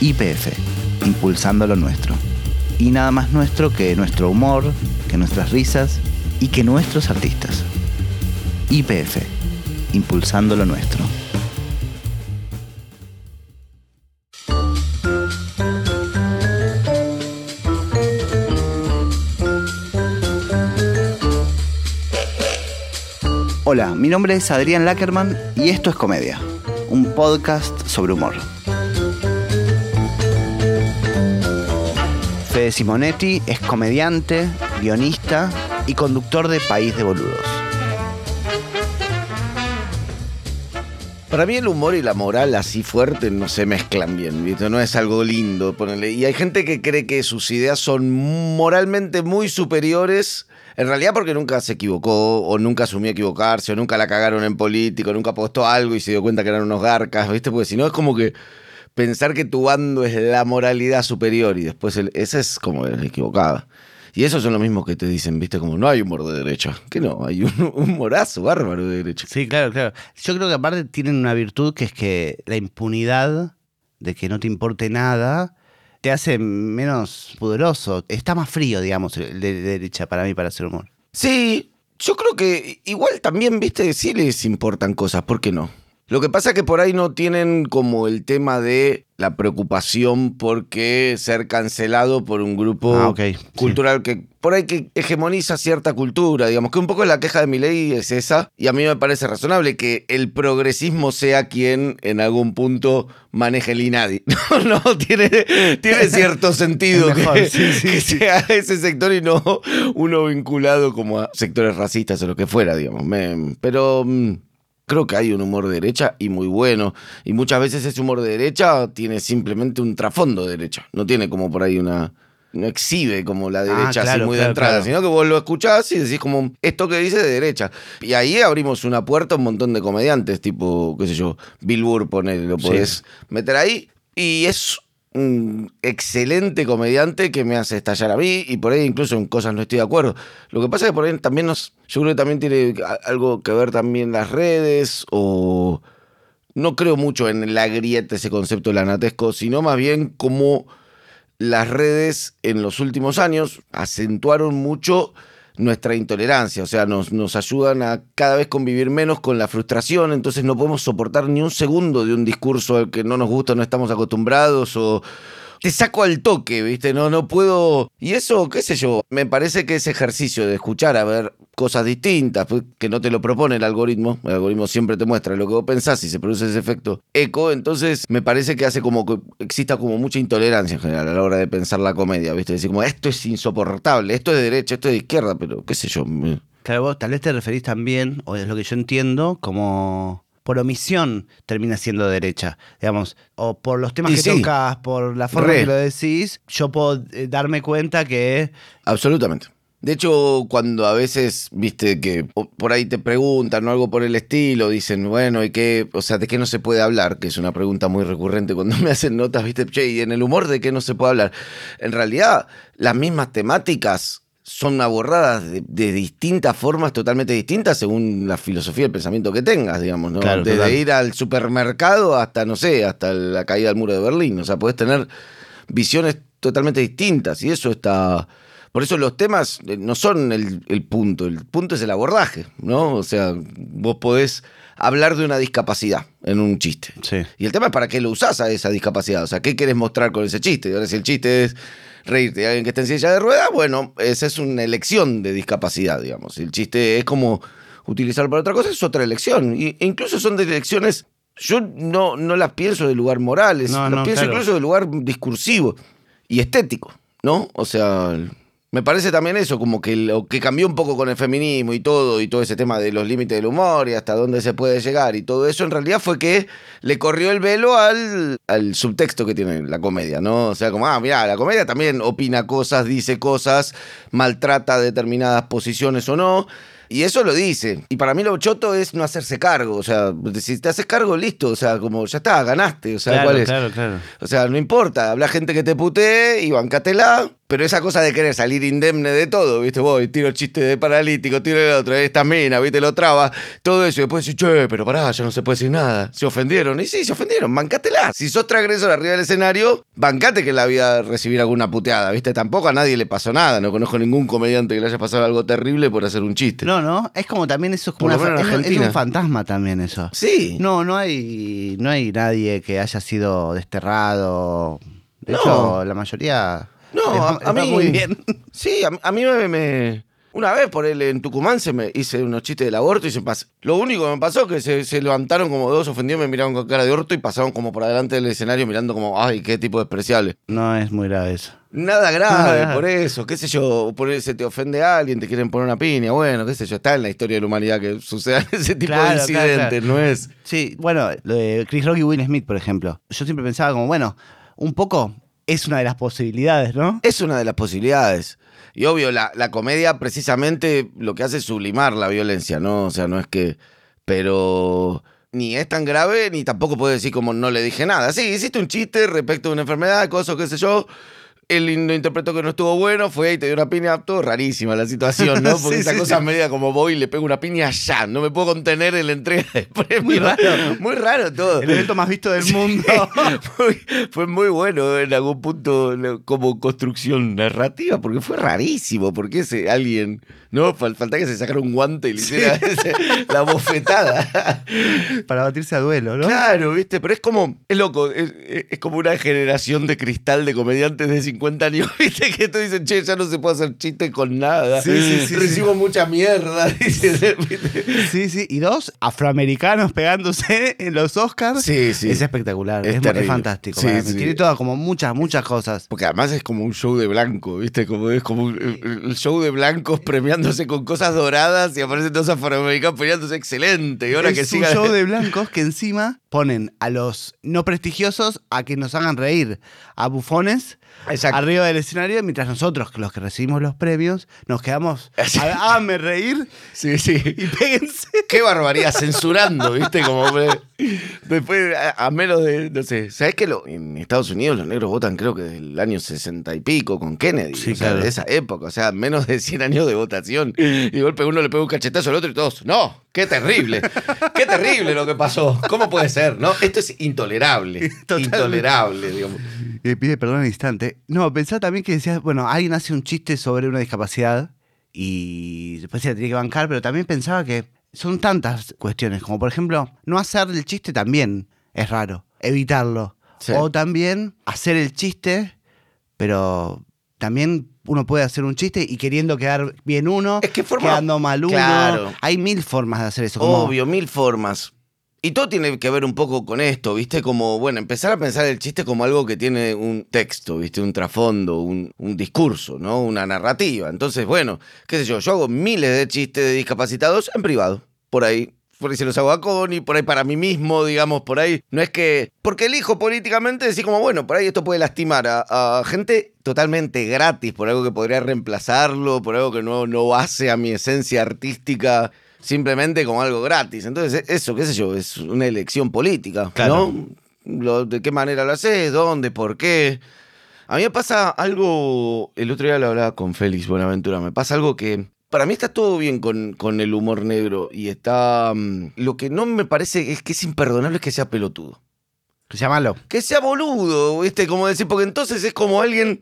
IPF, impulsando lo nuestro. Y nada más nuestro que nuestro humor, que nuestras risas y que nuestros artistas. IPF, impulsando lo nuestro. Hola, mi nombre es Adrián Lackerman y esto es Comedia, un podcast sobre humor. Fede Simonetti es comediante, guionista y conductor de País de Boludos. Para mí el humor y la moral así fuerte no se mezclan bien, ¿viste? No es algo lindo ponerle. Y hay gente que cree que sus ideas son moralmente muy superiores, en realidad porque nunca se equivocó, o nunca asumió equivocarse, o nunca la cagaron en político, nunca apostó algo y se dio cuenta que eran unos garcas, ¿viste? Porque si no es como que pensar que tu bando es la moralidad superior y después el, esa es como equivocada. Y eso son lo mismo que te dicen, viste, como no hay humor de derecha. Que no, hay un humorazo bárbaro de derecha. Sí, claro, claro. Yo creo que aparte tienen una virtud que es que la impunidad de que no te importe nada te hace menos poderoso. Está más frío, digamos, el de derecha para mí para hacer humor. Sí, yo creo que igual también, viste, sí les importan cosas, ¿por qué no? Lo que pasa es que por ahí no tienen como el tema de la preocupación porque ser cancelado por un grupo Ah, cultural que por ahí que hegemoniza cierta cultura, digamos que un poco la queja de mi ley es esa, y a mí me parece razonable que el progresismo sea quien en algún punto maneje el INADI. No, no, tiene, tiene cierto sentido que, que sea ese sector y no uno vinculado como a sectores racistas o lo que fuera, digamos. Me- pero... Creo que hay un humor de derecha y muy bueno. Y muchas veces ese humor de derecha tiene simplemente un trasfondo de derecha. No tiene como por ahí una. No exhibe como la derecha así claro, muy de entrada, claro. sino que vos lo escuchás y decís como esto que dice de derecha. Y ahí abrimos una puerta a un montón de comediantes, tipo, qué sé yo, Bill Burr, ponele, lo podés meter ahí. Y es un excelente comediante que me hace estallar a mí y por ahí incluso en cosas no estoy de acuerdo. Lo que pasa es que por ahí también nos, yo creo que también tiene algo que ver también las redes o no creo mucho en la grieta ese concepto del anatesco, sino más bien como las redes en los últimos años acentuaron mucho nuestra intolerancia, o sea, nos, nos ayudan a cada vez convivir menos con la frustración, entonces no podemos soportar ni un segundo de un discurso al que no nos gusta, no estamos acostumbrados o te saco al toque, ¿viste? No, no puedo... Y eso, qué sé yo, me parece que ese ejercicio de escuchar a ver cosas distintas, pues, que no te lo propone el algoritmo, el algoritmo siempre te muestra lo que vos pensás y se produce ese efecto eco, entonces me parece que hace como que exista como mucha intolerancia en general a la hora de pensar la comedia, ¿viste? Decir como esto es insoportable, esto es de derecha, esto es de izquierda, pero qué sé yo. Claro, vos tal vez te referís también, o es lo que yo entiendo, como por omisión termina siendo derecha, digamos, o por los temas Y que sí. tocas, por la forma Re. que lo decís, yo puedo eh, darme cuenta que Absolutamente. De hecho, cuando a veces, viste, que po- por ahí te preguntan o algo por el estilo, dicen, bueno, ¿y qué? O sea, ¿de qué no se puede hablar? Que es una pregunta muy recurrente cuando me hacen notas, viste, che, ¿y en el humor de qué no se puede hablar? En realidad, las mismas temáticas son abordadas de, de distintas formas, totalmente distintas, según la filosofía y el pensamiento que tengas, digamos, ¿no? Claro, Desde total. ir al supermercado hasta, no sé, hasta la caída del muro de Berlín. O sea, podés tener visiones totalmente distintas y eso está... Por eso los temas eh, no son el, el punto, el punto es el abordaje, ¿no? O sea, vos podés hablar de una discapacidad en un chiste. Sí. Y el tema es para qué lo usás a esa discapacidad, o sea, ¿qué querés mostrar con ese chiste? Y ahora si el chiste es reírte de alguien que está en silla de ruedas, bueno, esa es una elección de discapacidad, digamos. El chiste es como utilizarlo para otra cosa, es otra elección. Y, e incluso son de elecciones, yo no, no las pienso de lugar moral, No, las no, pienso claro. incluso de lugar discursivo y estético, ¿no? O sea, me parece también eso, como que lo que cambió un poco con el feminismo y todo, y todo ese tema de los límites del humor y hasta dónde se puede llegar y todo eso, en realidad fue que le corrió el velo al, al subtexto que tiene la comedia, ¿no? O sea, como, ah, mira, la comedia también opina cosas, dice cosas, maltrata determinadas posiciones o no. Y eso lo dice. Y para mí lo choto es no hacerse cargo. O sea, si te haces cargo, listo. O sea, como ya está, ganaste. O sea, claro, ¿cuál es? claro, claro. O sea, no importa. Habla gente que te putee y bancatela. Pero esa cosa de querer salir indemne de todo, ¿viste? Voy, tiro chiste de paralítico, tiro el otro, esta mina, ¿viste? Lo traba, todo eso. Y después decís, che, pero pará, ya no se puede decir nada. Se ofendieron. Y sí, se ofendieron, bancátela. Si sos transgresor arriba del escenario, bancate que la vida recibir alguna puteada, ¿viste? Tampoco a nadie le pasó nada. No conozco ningún comediante que le haya pasado algo terrible por hacer un chiste. No, no, es como también eso es como una, es- es, un fantasma también eso. Sí. No, no hay, no hay nadie que haya sido desterrado. De No. hecho, la mayoría No, a, mí. muy bien. Sí, a, a mí me, me- Una vez por él en Tucumán se me hice unos chistes del aborto y se pasó. Lo único que me pasó es que se, se levantaron como dos ofendidos, me miraron con cara de orto y pasaron como por adelante del escenario mirando como, ay, qué tipo despreciable. No es muy grave eso. Nada grave, Nada. por eso, qué sé yo, por eso se te ofende a alguien, te quieren poner una piña, bueno, qué sé yo, está en la historia de la humanidad que sucedan ese tipo Claro, de claro, incidentes, claro. ¿no es? Sí, bueno, lo de Chris Rock y Will Smith, por ejemplo. Yo siempre pensaba como, bueno, un poco es una de las posibilidades, ¿no? Es una de las posibilidades. Y obvio, la, la comedia precisamente lo que hace es sublimar la violencia, ¿no? O sea, no es que... Pero ni es tan grave, ni tampoco puede decir como no le dije nada. Sí, hiciste un chiste respecto a una enfermedad, cosas, qué sé yo. Él lo interpretó que no estuvo bueno, fue y te dio una piña, todo rarísima la situación, ¿no? Porque Sí, esa sí, cosa sí. media como voy y le pego una piña ya, no me puedo contener en la entrega de premio. Muy raro. Muy raro todo. El evento más visto del mundo. Muy- fue muy bueno en algún punto como construcción narrativa, porque fue rarísimo, porque ese alguien, ¿no? Fal- Falta que se sacara un guante y le hiciera ese- la bofetada. Para batirse a duelo, ¿no? Claro, ¿viste? Pero es como, es loco, es como una generación de cristal de comediantes de 50 años, ¿viste? Que tú dicen, che, ya no se puede hacer chiste con nada. Sí, sí, sí, Recibo mucha mierda. Sí, sí. Y dos, afroamericanos pegándose en los Oscars. Sí, sí. Es espectacular. Es Es, es fantástico. Para mí. Tiene todas como muchas, muchas cosas. Porque además es como un show de blanco, ¿viste? Como es como un- el show de blancos premiándose con cosas doradas y aparecen todos afroamericanos peleándose excelente. Y ahora es que un siga. show de blancos que encima ponen a los no prestigiosos a que nos hagan reír, a bufones Exacto. arriba del escenario, mientras nosotros, los que recibimos los premios, nos quedamos, a- háganme reír Sí, sí. y péguense. Qué barbaridad, censurando, ¿viste? Como después, a, menos de, no sé, ¿sabes que lo, en Estados Unidos los negros votan creo que desde el año 60 y pico con Kennedy? Sí, o sea, claro. de esa época, o sea, menos de 100 años de votación. Y de golpe uno le pega un cachetazo al otro y todos, no, qué terrible, qué terrible lo que pasó, ¿cómo puede ser? No, esto es intolerable, Totalmente. intolerable, digamos. Y pide perdón al instante. No, pensaba también que decías, bueno, alguien hace un chiste sobre una discapacidad y después se la tiene que bancar, pero también pensaba que son tantas cuestiones, como por ejemplo, no hacer el chiste también es raro, evitarlo. Sí. O también hacer el chiste, pero también uno puede hacer un chiste y queriendo quedar bien uno, Es que forma- quedando mal uno. Claro. Hay mil formas de hacer eso. como- Obvio, mil formas. Y todo tiene que ver un poco con esto, ¿viste? Como, bueno, empezar a pensar el chiste como algo que tiene un texto, ¿viste? Un trasfondo, un, discurso, ¿no? Una narrativa. Entonces, bueno, qué sé yo, yo hago miles de chistes de discapacitados en privado, por ahí. Por ahí se los hago a Connie, por ahí para mí mismo, digamos, por ahí. No es que. Porque elijo políticamente decir, como, bueno, por ahí esto puede lastimar a, a gente totalmente gratis, por algo que podría reemplazarlo, por algo que no, no hace a mi esencia artística simplemente como algo gratis. Entonces, eso, qué sé yo, es una elección política, Claro. ¿no? Lo- ¿De qué manera lo haces? ¿Dónde? ¿Por qué? A mí me pasa algo, el otro día lo hablaba con Félix Buenaventura, me pasa algo que para mí está todo bien con, con el humor negro y está... mm, lo que no me parece es que es imperdonable es que sea pelotudo. Llámalo. Que sea boludo, ¿viste? Como decir, porque entonces es como alguien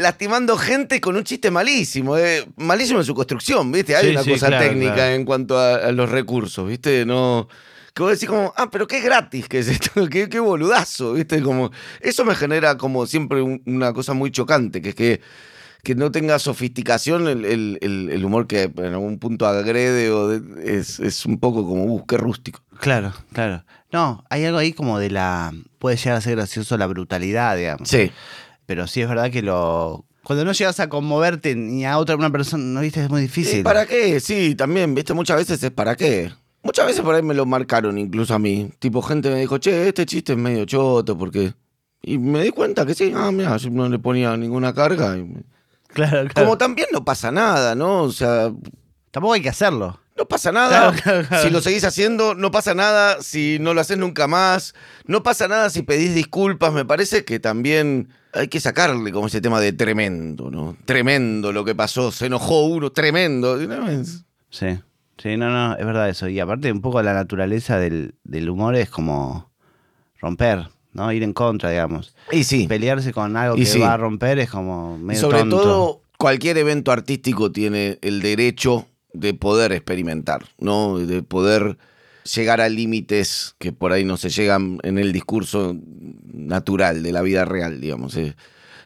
lastimando gente con un chiste malísimo, eh, malísimo en su construcción, ¿viste? Hay Sí, una sí, cosa claro, técnica claro. en cuanto a, a los recursos, ¿viste? No... Que vos decís como, ah, pero qué gratis que es esto, qué, qué boludazo, ¿viste? Como, eso me genera como siempre un- una cosa muy chocante, que es que, que no tenga sofisticación el, el- el- el humor que en algún punto agrede o de- es, es un poco como, uh, qué rústico. Claro, claro. No, hay algo ahí como de la. Puede llegar a ser gracioso la brutalidad, digamos. Sí. Pero sí es verdad que lo. Cuando no llegas a conmoverte ni a otra una persona, ¿no viste? Es muy difícil. ¿Y ¿Para qué? Sí, también, viste, muchas veces es para qué. Muchas veces por ahí me lo marcaron, incluso a mí. Tipo, gente me dijo, che, este chiste es medio choto, porque. Y me di cuenta que sí, ah, mira, yo no le ponía ninguna carga. y Claro, claro. Como también no pasa nada, ¿no? O sea, Tampoco hay que hacerlo. No pasa nada. Claro, claro, claro. Si lo seguís haciendo, no pasa nada. Si no lo haces nunca más, no pasa nada si pedís disculpas. Me parece que también hay que sacarle como ese tema de tremendo, ¿no? Tremendo lo que pasó. Se enojó uno, tremendo. No, es- Sí. Sí, no, no, es verdad eso. Y aparte, un poco la naturaleza del, del humor es como romper, ¿no? Ir en contra, digamos. Y sí. Pelearse con algo Y que sí. va a romper es como medio sobre tonto. todo, cualquier evento artístico tiene el derecho de poder experimentar, ¿no? De poder llegar a límites que por ahí no se llegan en el discurso natural de la vida real, digamos. eh.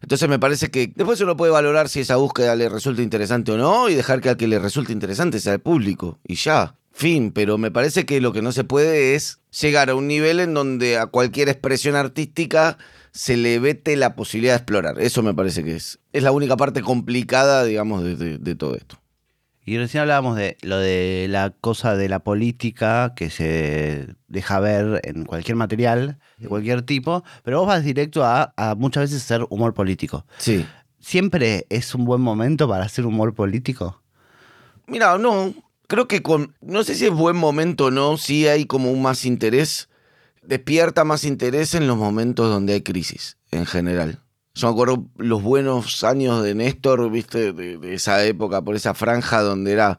Entonces me parece que después uno puede valorar si esa búsqueda le resulta interesante o no y dejar que al que le resulte interesante sea el público y ya. Fin, pero me parece que lo que no se puede es llegar a un nivel en donde a cualquier expresión artística se le vete la posibilidad de explorar. Eso me parece que es, es la única parte complicada, digamos, de, de- de todo esto. Y recién hablábamos de lo de la cosa de la política que se deja ver en cualquier material, de cualquier tipo, pero vos vas directo a, a muchas veces hacer humor político. Sí. ¿Siempre es un buen momento para hacer humor político? Mira, no, creo que con, no sé si es buen momento o no, sí hay como un más interés, despierta más interés en los momentos donde hay crisis, en general. Yo me acuerdo los buenos años de Néstor, viste, de, de esa época, por esa franja donde era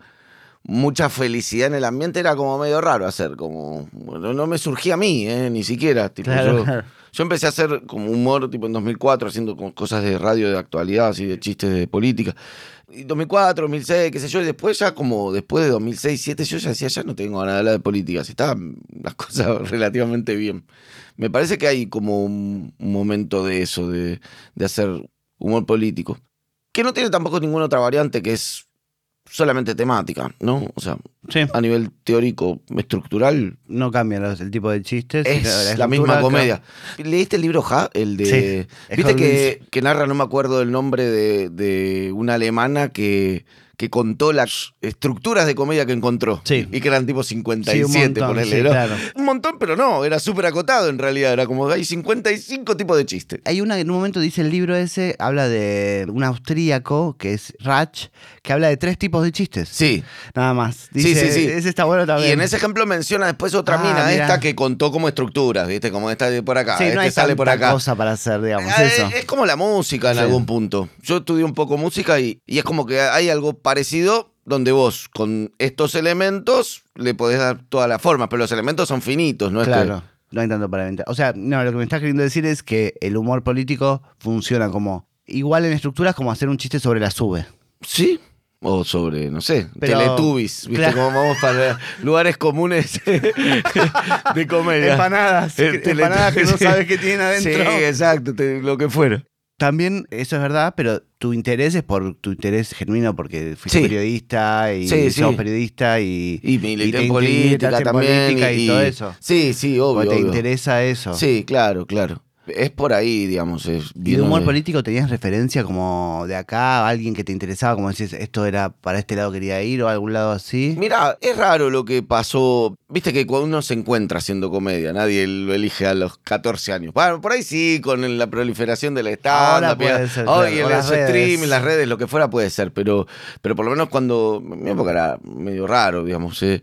mucha felicidad en el ambiente, era como medio raro hacer, como, bueno, no me surgía a mí, eh, ni siquiera, tipo, Claro, yo, claro. yo empecé a hacer como humor tipo en 2004, haciendo cosas de radio de actualidad, así de chistes de política. Y 2004, 2006, qué sé yo, y después ya como después de 2006, 2007, yo ya decía, ya no tengo ganas de hablar de política, si estaban las cosas relativamente bien. Me parece que hay como un momento de eso, de, de hacer humor político, que no tiene tampoco ninguna otra variante que es solamente temática, ¿no? O sea, Sí. a nivel teórico, estructural, No cambia los- el tipo de chistes. es la la, misma comedia. ¿Leíste el libro Ja? El de. Sí, Viste que, que narra, no me acuerdo el nombre de, de una alemana que, que contó las estructuras de comedia que encontró. Sí. Y que eran tipo Sí, un 57, montón, ponele, sí, ¿no? claro. Un montón, pero no, era súper acotado en realidad. Era como hay 55 tipos de chistes. Hay una que en un momento dice el libro ese, habla de un austríaco que es Ratch, que habla de tres tipos de chistes. Sí. Nada más. Sí, Dice, sí, sí. Ese está bueno también. Y en ese ejemplo menciona después otra Ah, mina, mirá. esta que contó como estructuras, ¿viste? Como esta de por acá, Sí, este no hay sale por tanta acá. cosa para hacer, digamos, Ah, eso. Es como la música en Sí. algún punto. Yo estudié un poco música y, y es como que hay algo parecido donde vos con estos elementos le podés dar toda la forma, pero los elementos son finitos, ¿no? es que- Claro, no hay tanto para inventar. O sea, no, lo que me estás queriendo decir es que el humor político funciona como igual en estructuras como hacer un chiste sobre la sube. Sí. O sobre, no sé, Pero- Teletubbies, ¿viste? Claro. Como vamos para lugares comunes de comedia. Empanadas, que- empanadas que no sabes qué tienen adentro. Sí, exacto, te- lo que fuera. También eso es verdad, pero tu interés es por tu interés genuino porque fuiste Sí. periodista y Sí, periodista y, Y milité te en política también. política y, todo eso. Sí, sí, obvio. Te obvio. interesa eso. Sí, claro, claro. Es por ahí, digamos. Es, ¿Y de humor político tenías referencia como de acá, alguien que te interesaba, como decís, esto era para este lado quería ir o a algún lado así? Mira, es raro lo que pasó. Viste que cuando uno se encuentra haciendo comedia, nadie lo elige a los 14 años. Bueno, por ahí sí, con la proliferación del Ahora stand puede ser, oh, claro, y las redes, lo que fuera puede ser, pero, pero por lo menos cuando. Mi época era medio raro, digamos. eh,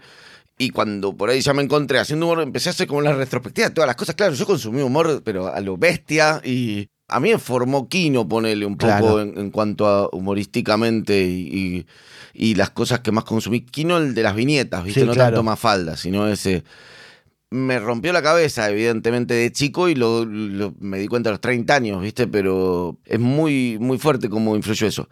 Y cuando por ahí ya me encontré haciendo humor, empecé a hacer como la retrospectiva de todas las cosas. Claro, yo consumí humor, pero a lo bestia. Y a mí me formó Kino, ponerle un poco en, en cuanto a humorísticamente y, y- y las cosas que más consumí. Kino, el de las viñetas, ¿viste? Sí, no claro. tanto más falda, sino ese. Me rompió la cabeza, evidentemente, de chico y lo, lo- me di cuenta a los 30 años, ¿viste? Pero es muy, muy fuerte cómo influyó eso.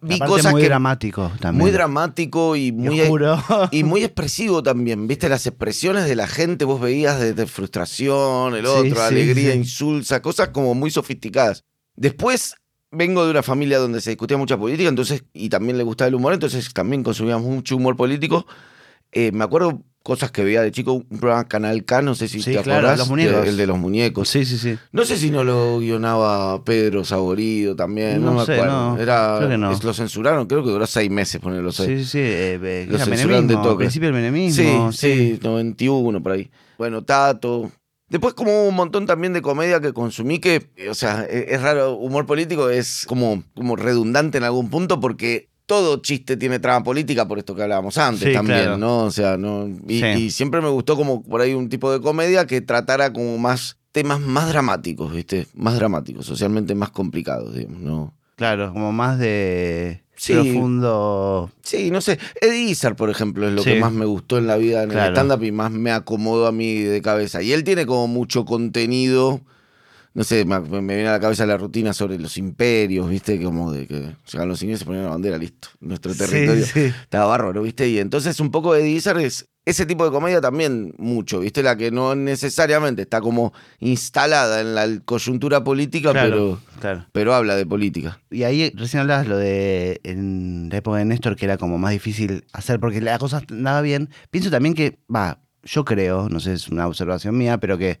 Vi Aparte cosas muy que. dramático también. Muy dramático y muy, oscuro. y muy expresivo también, viste las expresiones de la gente, vos veías desde frustración, el otro, sí, alegría, sí. insulsa, cosas como muy sofisticadas. Después vengo de una familia donde se discutía mucha política, entonces, y también le gustaba el humor, entonces también consumíamos mucho humor político. Eh, me acuerdo cosas que veía de chico, un programa Canal K, no sé si Sí, te claro, acordás, de- el de los muñecos. Sí, sí, sí. No sé si no lo guionaba Pedro Saborido también, no, No me sé, acuerdo. no, Era, creo que no. Lo censuraron, creo que duró seis meses ponerlo seis. Sí, sí, sí. eh, eh, Lo era censuraron de toque. principio el menemismo. Sí, sí, 91 por ahí. Bueno, Tato. Después como un montón también de comedia que consumí que, o sea, e- es, raro, humor político es como, como redundante en algún punto porque todo chiste tiene trama política por esto que hablábamos antes Sí, también, claro. ¿no? O sea, no. Y, Sí. y siempre me gustó como por ahí un tipo de comedia que tratara como más temas más dramáticos, ¿viste? Más dramáticos, socialmente más complicados, digamos, ¿no? Claro, como más de Sí. profundo. Sí, no sé. Eddie Izzard, por ejemplo, es lo que más me gustó en la vida en Claro. el stand-up y más me acomodó a mí de cabeza. Y él tiene como mucho contenido. No sé, me, me viene a la cabeza la rutina sobre los imperios, ¿viste? Como de que llegan los ingleses, ponían la bandera, listo. Nuestro Sí, territorio sí. estaba bárbaro, ¿viste? Y entonces un poco Eddie Izzard es ese tipo de comedia también mucho, ¿viste? La que no necesariamente está como instalada en la coyuntura política, Claro, pero, claro. pero habla de política. Y ahí recién hablabas lo de en la época de Néstor, que era como más difícil hacer porque la cosa andaba bien. Pienso también que, va, yo creo, no sé, es una observación mía, pero que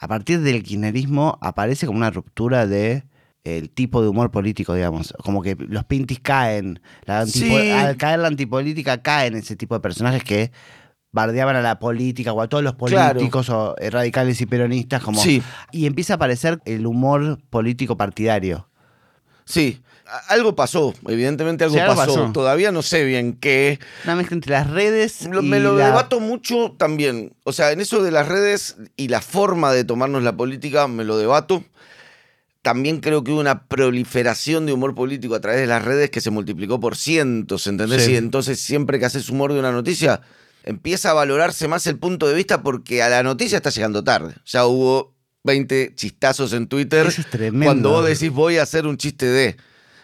a partir del kirchnerismo aparece como una ruptura de el tipo de humor político, digamos. Como que los pintis caen. La antipo- Sí. Al caer la antipolítica caen ese tipo de personajes que bardeaban a la política o a todos los Claro. políticos o eh, radicales y peronistas como Sí. y empieza a aparecer el humor político partidario. Sí, algo pasó, evidentemente algo, Sí, algo pasó. pasó. Todavía no sé bien qué. Una mezcla entre las redes Lo- y me lo la- debato mucho también. O sea, en eso de las redes y la forma de tomarnos la política, me lo debato. También creo que hubo una proliferación de humor político a través de las redes que se multiplicó por cientos, ¿entendés? Sí. Y entonces siempre que haces humor de una noticia, empieza a valorarse más el punto de vista porque a la noticia está llegando tarde. Ya hubo 20 chistazos en Twitter Eso es tremendo. cuando vos decís voy a hacer un chiste de...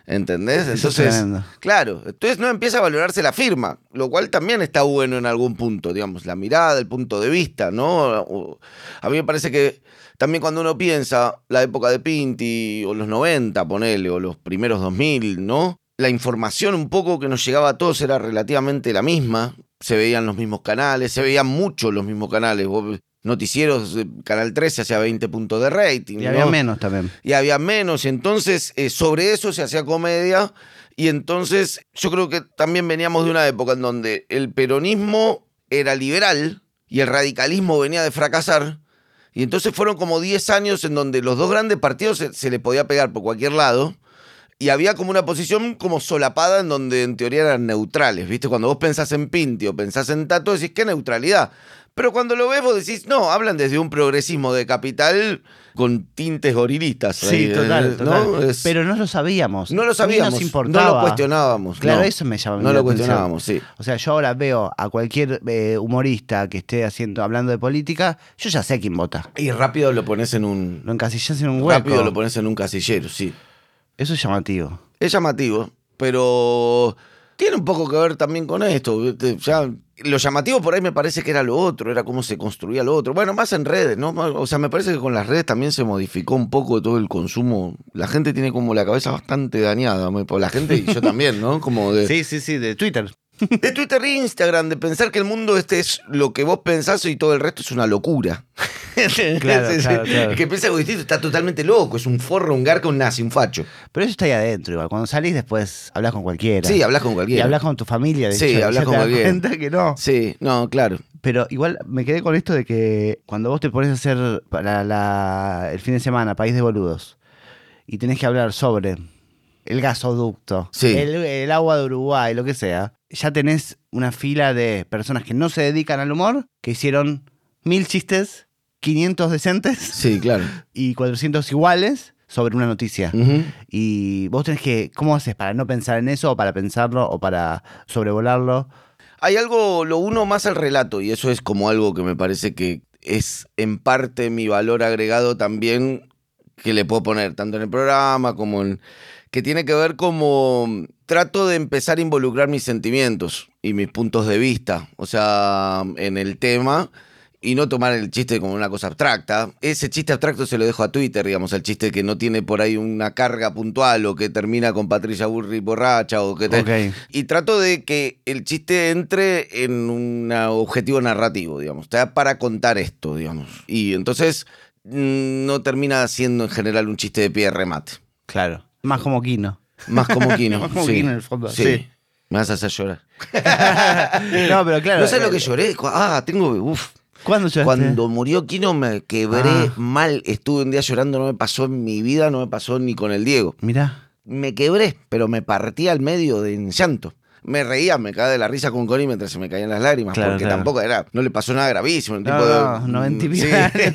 ¿Entendés? Es Entonces, claro, entonces no empieza a valorarse la firma, lo cual también está bueno en algún punto, digamos, la mirada, el punto de vista, ¿no? O- A mí me parece que también cuando uno piensa la época de Pinti, o los 90, ponele, o los primeros 2000, ¿no? La información un poco que nos llegaba a todos era relativamente la misma, se veían los mismos canales, se veían mucho los mismos canales, Vos- noticieros, eh, Canal 13 hacía 20 puntos de rating, Y había ¿no? menos también. y había menos. Y entonces eh, sobre eso se hacía comedia. Y entonces yo creo que también veníamos de una época en donde el peronismo era liberal y el radicalismo venía de fracasar. Y entonces fueron como 10 años en donde los dos grandes partidos se, se le podía pegar por cualquier lado. Y había como una posición como solapada en donde en teoría eran neutrales. ¿Viste? Cuando vos pensás en Pinti o pensás en Tato, decís, ¿qué neutralidad? Pero cuando lo ves, vos decís, no, hablan desde un progresismo de capital con tintes gorilistas. Sí, ahí, total, ¿no? total. Es- Pero no lo sabíamos. no lo sabíamos. nos No lo cuestionábamos. Claro, no. eso me llama No lo atención. cuestionábamos, sí. O sea, yo ahora veo a cualquier eh, humorista que esté haciendo, hablando de política, yo ya sé quién vota. Y rápido lo pones en un. Lo encasillas en un hueco. Rápido lo pones en un casillero, sí. Eso es llamativo. Es llamativo, pero tiene un poco que ver también con esto. Ya, lo llamativo por ahí me parece que era lo otro, era cómo se construía lo otro. Bueno, más en redes, ¿no? O sea, me parece que con las redes también se modificó un poco todo el consumo. La gente tiene como la cabeza bastante dañada, por la gente y yo también, ¿no? Como de, Sí, sí, sí, de Twitter. de Twitter e Instagram, de pensar que el mundo este es lo que vos pensás y todo el resto es una locura. Claro, Sí, claro, claro. Que piensa algo distinto está totalmente loco, es un forro, un garca, un nazi, un facho. Pero eso está ahí adentro, igual. Cuando salís después hablas con cualquiera. Sí, hablas con Y cualquiera. hablas con tu familia, de Sí, hablas con te das cualquiera. cuenta que no. Sí, no, claro. Pero igual me quedé con esto de que cuando vos te pones a hacer para la- el fin de semana País de Boludos y tenés que hablar sobre el gasoducto, Sí. el, el agua de Uruguay, lo que sea, ya tenés una fila de personas que no se dedican al humor, que hicieron mil chistes, 500 decentes Sí, claro. y 400 iguales sobre una noticia. Y vos tenés que, ¿cómo haces para no pensar en eso o para pensarlo o para sobrevolarlo? Hay algo, lo uno más al relato, y eso es como algo que me parece que es en parte mi valor agregado también que le puedo poner, tanto en el programa como en... que tiene que ver como trato de empezar a involucrar mis sentimientos y mis puntos de vista, o sea, en el tema y no tomar el chiste como una cosa abstracta. Ese chiste abstracto se lo dejo a Twitter, digamos, el chiste que no tiene por ahí una carga puntual o que termina con Patricia Burri borracha o que te... Ok. Y trato de que el chiste entre en un objetivo narrativo, digamos, está para contar esto, digamos. Y entonces mm, no termina siendo en general un chiste de pie de remate. Claro. Más como Kino. Más como Kino. Más como sí. Kino en el fondo, Sí. sí. Me vas a hacer llorar. no, pero claro. ¿No sabes lo que eh, lloré? Cu- Ah, tengo. Uf. ¿Cuándo lloraste? Cuando murió Kino me quebré Ah. mal. Estuve un día llorando, no me pasó en mi vida, no me pasó ni con el Diego. Mirá. me quebré, pero me partí al medio de en llanto. Me reía, me caía de la risa con Connie mientras se me caían las lágrimas, Claro, porque claro. tampoco era, no le pasó nada gravísimo. No, tipo no, de- 90 y pico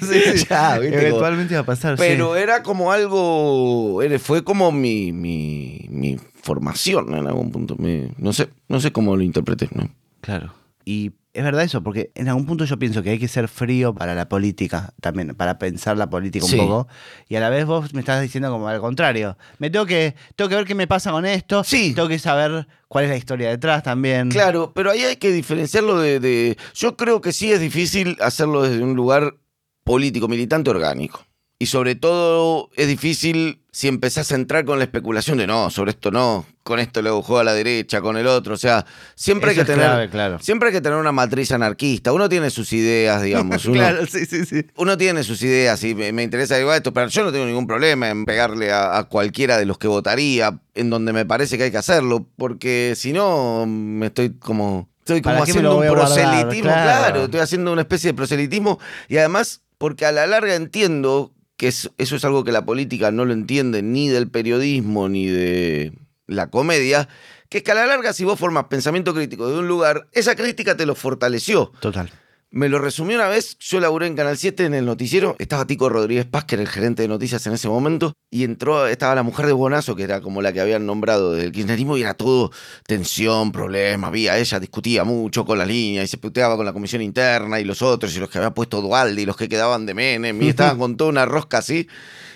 Sí, sí, Eventualmente iba a pasar, pero era como algo, fue como mi, mi, mi formación en algún punto. mi- no sé, no sé cómo lo interpreté. ¿no? Claro. Y es verdad eso, porque en algún punto yo pienso que hay que ser frío para la política también, para pensar la política un Sí. poco. Y a la vez vos me estás diciendo como al contrario. Me tengo que, tengo que ver qué me pasa con esto. Sí. Tengo que saber cuál es la historia detrás también. Claro, pero ahí hay que diferenciarlo de, de- Yo creo que sí es difícil hacerlo desde un lugar político, militante, orgánico. Y sobre todo es difícil si empezás a entrar con la especulación de no, sobre esto no, con esto luego juega a la derecha, con el otro. O sea, siempre Eso hay que tener. clave, claro. Siempre hay que tener una matriz anarquista. Uno tiene sus ideas, digamos. Uno, claro, sí, sí, sí. uno tiene sus ideas y me, me interesa igual esto, pero yo no tengo ningún problema en pegarle a, a cualquiera de los que votaría en donde me parece que hay que hacerlo, porque si no me estoy como estoy como ¿Para qué me haciendo un guardar? proselitismo, Claro. claro. estoy haciendo una especie de proselitismo y además porque a la larga entiendo que es- eso es algo que la política no lo entiende ni del periodismo ni de la comedia, que es que a la larga si vos formas pensamiento crítico de un lugar, esa crítica te lo fortaleció. Total. Me lo resumí una vez, yo laburé en Canal 7 en el noticiero, estaba Tico Rodríguez Paz, que era el gerente de noticias en ese momento, y entró, estaba la mujer de Bonazo, que era como la que habían nombrado del kirchnerismo, y era todo tensión, problemas, había, ella discutía mucho con la línea, y se puteaba con la comisión interna, y los otros, y los que había puesto Dualde, y los que quedaban de Menem, y estaban con toda una rosca así,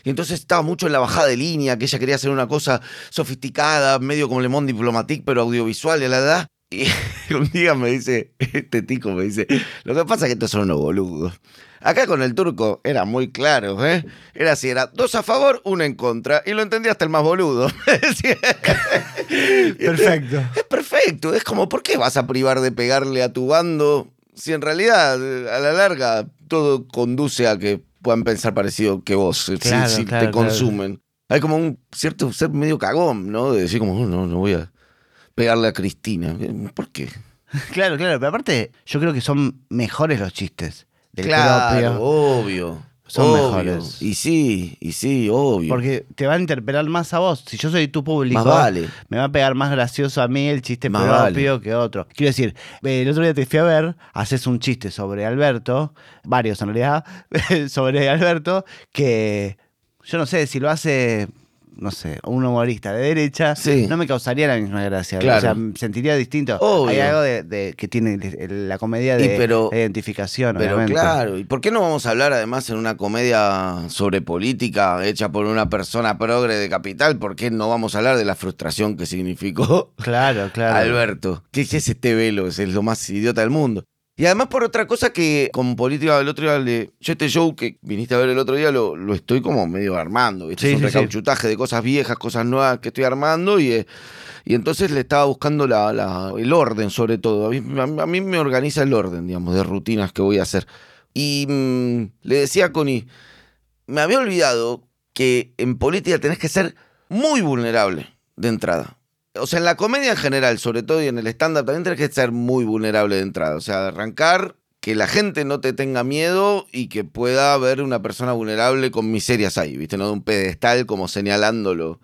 y entonces estaba mucho en la bajada de línea, que ella quería hacer una cosa sofisticada, medio como Le Monde Diplomatique, pero audiovisual, y a la edad. Y un día me dice, este tico me dice, lo que pasa es que estos son unos boludos. Acá con el turco era muy claro, ¿eh? Era así, era dos a favor, uno en contra. Y lo entendía hasta el más boludo. Perfecto. Es perfecto. Es como, ¿por qué vas a privar de pegarle a tu bando si en realidad, a la larga, todo conduce a que puedan pensar parecido que vos, si- Claro, si, claro, te claro. consumen? Hay como un cierto ser medio cagón, ¿no? De decir como, "Oh, no, no voy a pegarle a Cristina. ¿Por qué? Claro, claro. Pero aparte, yo creo que son mejores los chistes del claro, propio. obvio. Son obvio. mejores. Y sí, y sí, obvio. Porque te va a interpelar más a vos. Si yo soy tu público, Más vale. me va a pegar más gracioso a mí el chiste Más propio que otro. Quiero decir, el otro día te fui a ver, haces un chiste sobre Alberto, varios en realidad, sobre Alberto, que yo no sé si lo hace, no sé, un humorista de derecha, Sí. no me causaría la misma gracia. Claro. O sea, me sentiría distinto. Obvio. Hay algo de, de- que tiene la comedia de pero- identificación, Pero obviamente. claro, ¿y por qué no vamos a hablar además en una comedia sobre política hecha por una persona progre de capital? ¿Por qué no vamos a hablar de la frustración que significó Claro, claro. Alberto? ¿Qué es este velo? Es lo más idiota del mundo. Y además por otra cosa que con política el otro día, le- yo este show que viniste a ver el otro día lo, lo estoy como medio armando. ¿viste? Sí, es un sí, sí. recauchutaje de cosas viejas, cosas nuevas que estoy armando y, eh, y entonces le estaba buscando la- la- el orden sobre todo. A mí, a- a mí me organiza el orden, digamos, de rutinas que voy a hacer. Y mm, le decía a Connie, me había olvidado que en política tenés que ser muy vulnerable de entrada. O sea, en la comedia en general, sobre todo y en el stand-up, también tenés que ser muy vulnerable de entrada. O sea, arrancar, que la gente no te tenga miedo y que pueda ver una persona vulnerable con miserias ahí, ¿viste? No de un pedestal como señalándolo.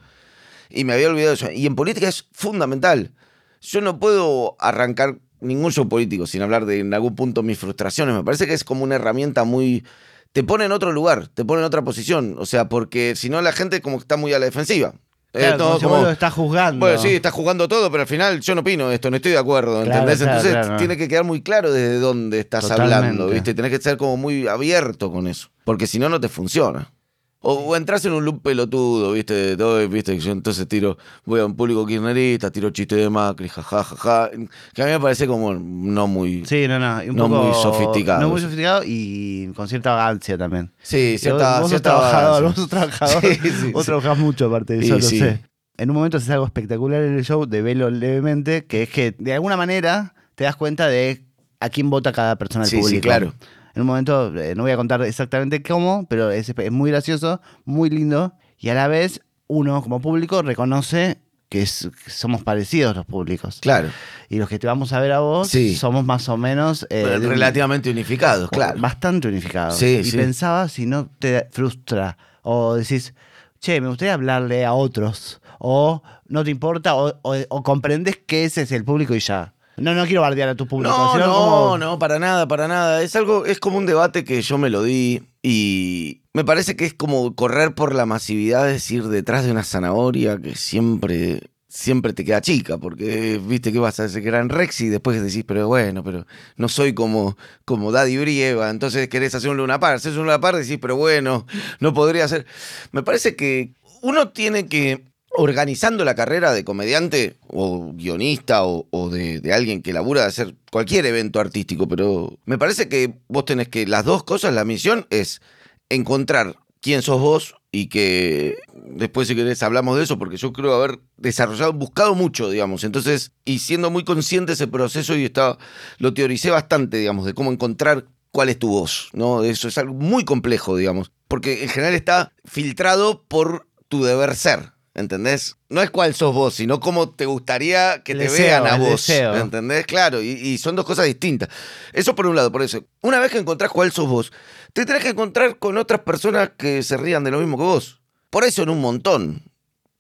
Y me había olvidado eso. Y en política es fundamental. Yo no puedo arrancar ningún show político sin hablar de en algún punto mis frustraciones. Me parece que es como una herramienta muy... Te pone en otro lugar, te pone en otra posición. O sea, porque si no la gente como que está muy a la defensiva. Eh, Claro, no, como lo juzgando. bueno, sí, estás jugando todo, pero al final yo no opino esto, no estoy de acuerdo, ¿entendés? claro, Entonces claro. tiene que quedar muy claro desde dónde estás Totalmente. hablando, ¿viste? Tenés que ser como muy abierto con eso, porque si no, no te funciona. O, o entras en un loop pelotudo, ¿viste? De todo, ¿viste? Yo entonces tiro, voy a un público kirchnerista, tiro chiste de Macri, jajajaja, ja, ja, que a mí me parece como no muy... Sí, no, no. y un No poco- muy sofisticado. No muy sofisticado y con cierta vagancia también. Sí, vos, cierta, vos sos trabajador, vos sos trabajador. Sí, sí, vos sí. trabajás mucho aparte de eso, lo sí. sé. En un momento haces algo espectacular en el show de Velo levemente, que es que de alguna manera te das cuenta de a quién vota cada persona del Sí, sí, público. claro. En un momento, eh, no voy a contar exactamente cómo, pero es, es muy gracioso, muy lindo, y a la vez uno como público reconoce que, es- que somos parecidos los públicos. Claro, Y los que te vamos a ver a vos Sí. somos más o menos... eh, un- relativamente unificados, claro. Bastante unificados. Sí, y sí. pensaba si no te frustra o decís, che, me gustaría hablarle a otros. O no te importa, o, o, o comprendes que ese es el público y ya. No, no quiero bardear a tu público. No, no, como- no, para nada, para nada. Es algo, es como un debate que yo me lo di y me parece que es como correr por la masividad, es ir detrás de una zanahoria que siempre, siempre te queda chica, porque viste que vas a ese gran Rex y después decís, pero bueno, pero no soy como, como Daddy Brieva, entonces querés hacer un Luna Par, haces un Luna Par, decís, pero bueno, no podría ser. Me parece que uno tiene que organizando la carrera de comediante o guionista o, de alguien que labura de hacer cualquier evento artístico, pero me parece que vos tenés que las dos cosas, la misión es encontrar quién sos vos y que después si querés hablamos de eso porque yo creo haber desarrollado, buscado mucho, digamos, entonces y siendo muy consciente de ese proceso y estaba, lo teoricé bastante, digamos, de cómo encontrar cuál es tu voz, ¿no? Eso es algo muy complejo, digamos, porque en general está filtrado por tu deber ser. ¿Entendés? No es cuál sos vos, sino cómo te gustaría que El te deseo, vean a vos. deseo. ¿Entendés? Claro, y, y son dos cosas distintas. Eso por un lado, por eso. Una vez que encontrás cuál sos vos, te tenés que encontrar con otras personas que se rían de lo mismo que vos. Por eso en un montón.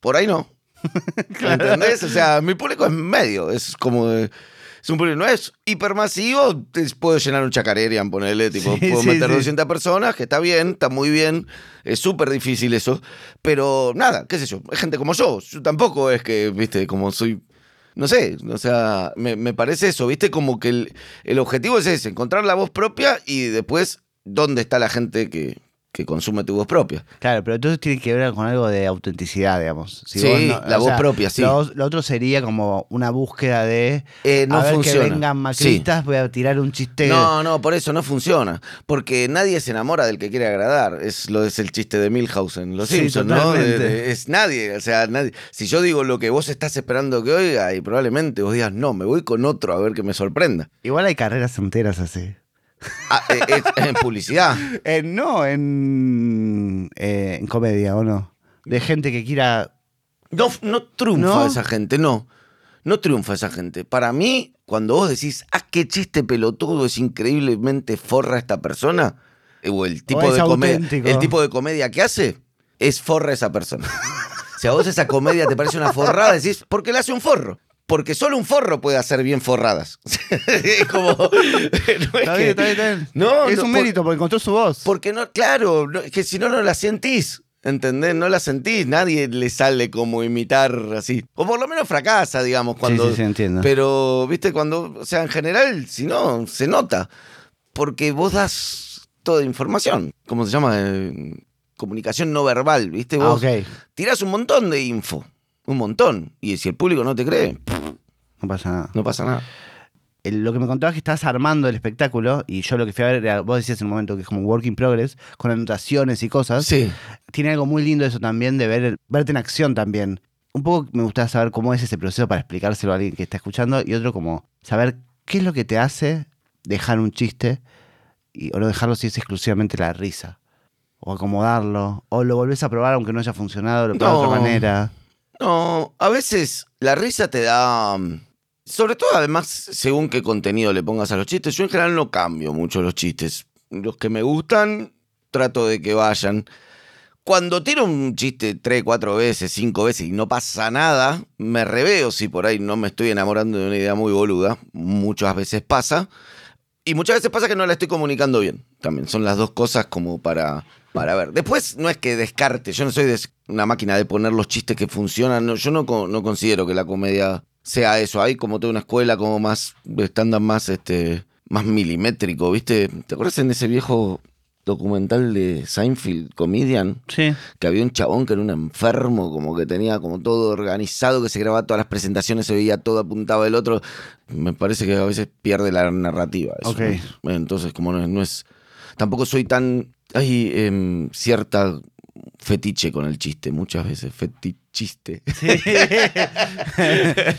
Por ahí no. ¿Entendés? O sea, mi público es medio. Es como. de- es un público, no es hipermasivo. puedo llenar un chacarerian, ponerle, tipo, Sí, puedo sí, meter sí. 200 personas, que está bien, está muy bien. Es súper difícil eso. Pero nada, qué sé yo. Es gente como yo. Yo tampoco es que, viste, como soy. No sé, o sea, me, me parece eso, ¿viste? Como que el, el objetivo es ese, encontrar la voz propia y después dónde está la gente que, que consume tu voz propia. Claro, pero entonces tiene que ver con algo de autenticidad, digamos. Si Sí, la voz propia, sí. Lo, lo otro sería como una búsqueda de. Eh, no a ver funciona. que vengan macristas, voy a tirar un chiste. No, no, por eso no funciona. Porque nadie se enamora del que quiere agradar. Es lo es el chiste de Milhouse en Los Sí, Simpsons, ¿no? totalmente. De- de- es nadie. O sea, nadie. Si yo digo lo que vos estás esperando que oiga, y probablemente vos digas, no, me voy con otro a ver que me sorprenda. Igual hay carreras enteras así. Ah, eh, eh, en publicidad. Eh, no, en, eh, en comedia, ¿o no? De gente que quiera. No, no triunfa ¿No? esa gente, no. No triunfa esa gente. Para mí, cuando vos decís, ah, qué chiste pelotudo, es increíblemente forra esta persona, o el tipo, de comedia, el tipo de comedia que hace, es forra esa persona. si a vos esa comedia te parece una forrada, decís, ¿por qué le hace un forro? Porque solo un forro puede hacer bien forradas. es como. no es Está que- bien, está bien, está bien. No, es no, un por- mérito porque encontró su voz. porque no, claro, no, es que si no, no la sentís. ¿Entendés? No la sentís. Nadie le sale como imitar así. O por lo menos fracasa, digamos, cuando. sí, sí, sí, entiendo. Pero, viste, cuando. O sea, en general, si no, se nota. Porque vos das toda información. ¿Cómo se llama? Eh, comunicación no verbal, ¿viste? Ah, Vos ok. tirás un montón de info. Un montón. Y si el público no te cree, No pasa nada. no pasa nada. el- lo que me contabas que estabas armando el espectáculo y yo lo que fui a ver era, vos decías en un momento que es como work in progress, con anotaciones y cosas. Sí. Tiene algo muy lindo eso también de ver, verte en acción también. Un poco me gustaría saber cómo es ese proceso para explicárselo a alguien que está escuchando y otro como saber qué es lo que te hace dejar un chiste y, o no dejarlo si es exclusivamente la risa. O acomodarlo. O lo volvés a probar aunque no haya funcionado, lo pruebas de otra No. manera. No, a veces la risa te da. mm, Sobre todo, además, según qué contenido le pongas a los chistes. Yo en general no cambio mucho los chistes. Los que me gustan, trato de que vayan. Cuando tiro un chiste tres, cuatro veces, cinco veces y no pasa nada, me reveo si por ahí no me estoy enamorando de una idea muy boluda. Muchas veces pasa. Y muchas veces pasa que no la estoy comunicando bien. También son las dos cosas como para, para ver. Después no es que descarte. Yo no soy una máquina de poner los chistes que funcionan. No, yo no, no considero que la comedia sea eso. Hay como toda una escuela como más estándar más este más milimétrico, ¿viste? ¿Te acuerdas en ese viejo documental de Seinfeld, Comedian? Sí. que había un chabón que era un enfermo, como que tenía como todo organizado, que se grababa todas las presentaciones, se veía todo apuntado del otro. Me parece que a veces pierde la narrativa. eso, Ok. ¿no? Entonces, como no, es- no es. Tampoco soy tan. Hay em, cierta fetiche con el chiste, muchas veces. Fetiche. Chiste. Sí.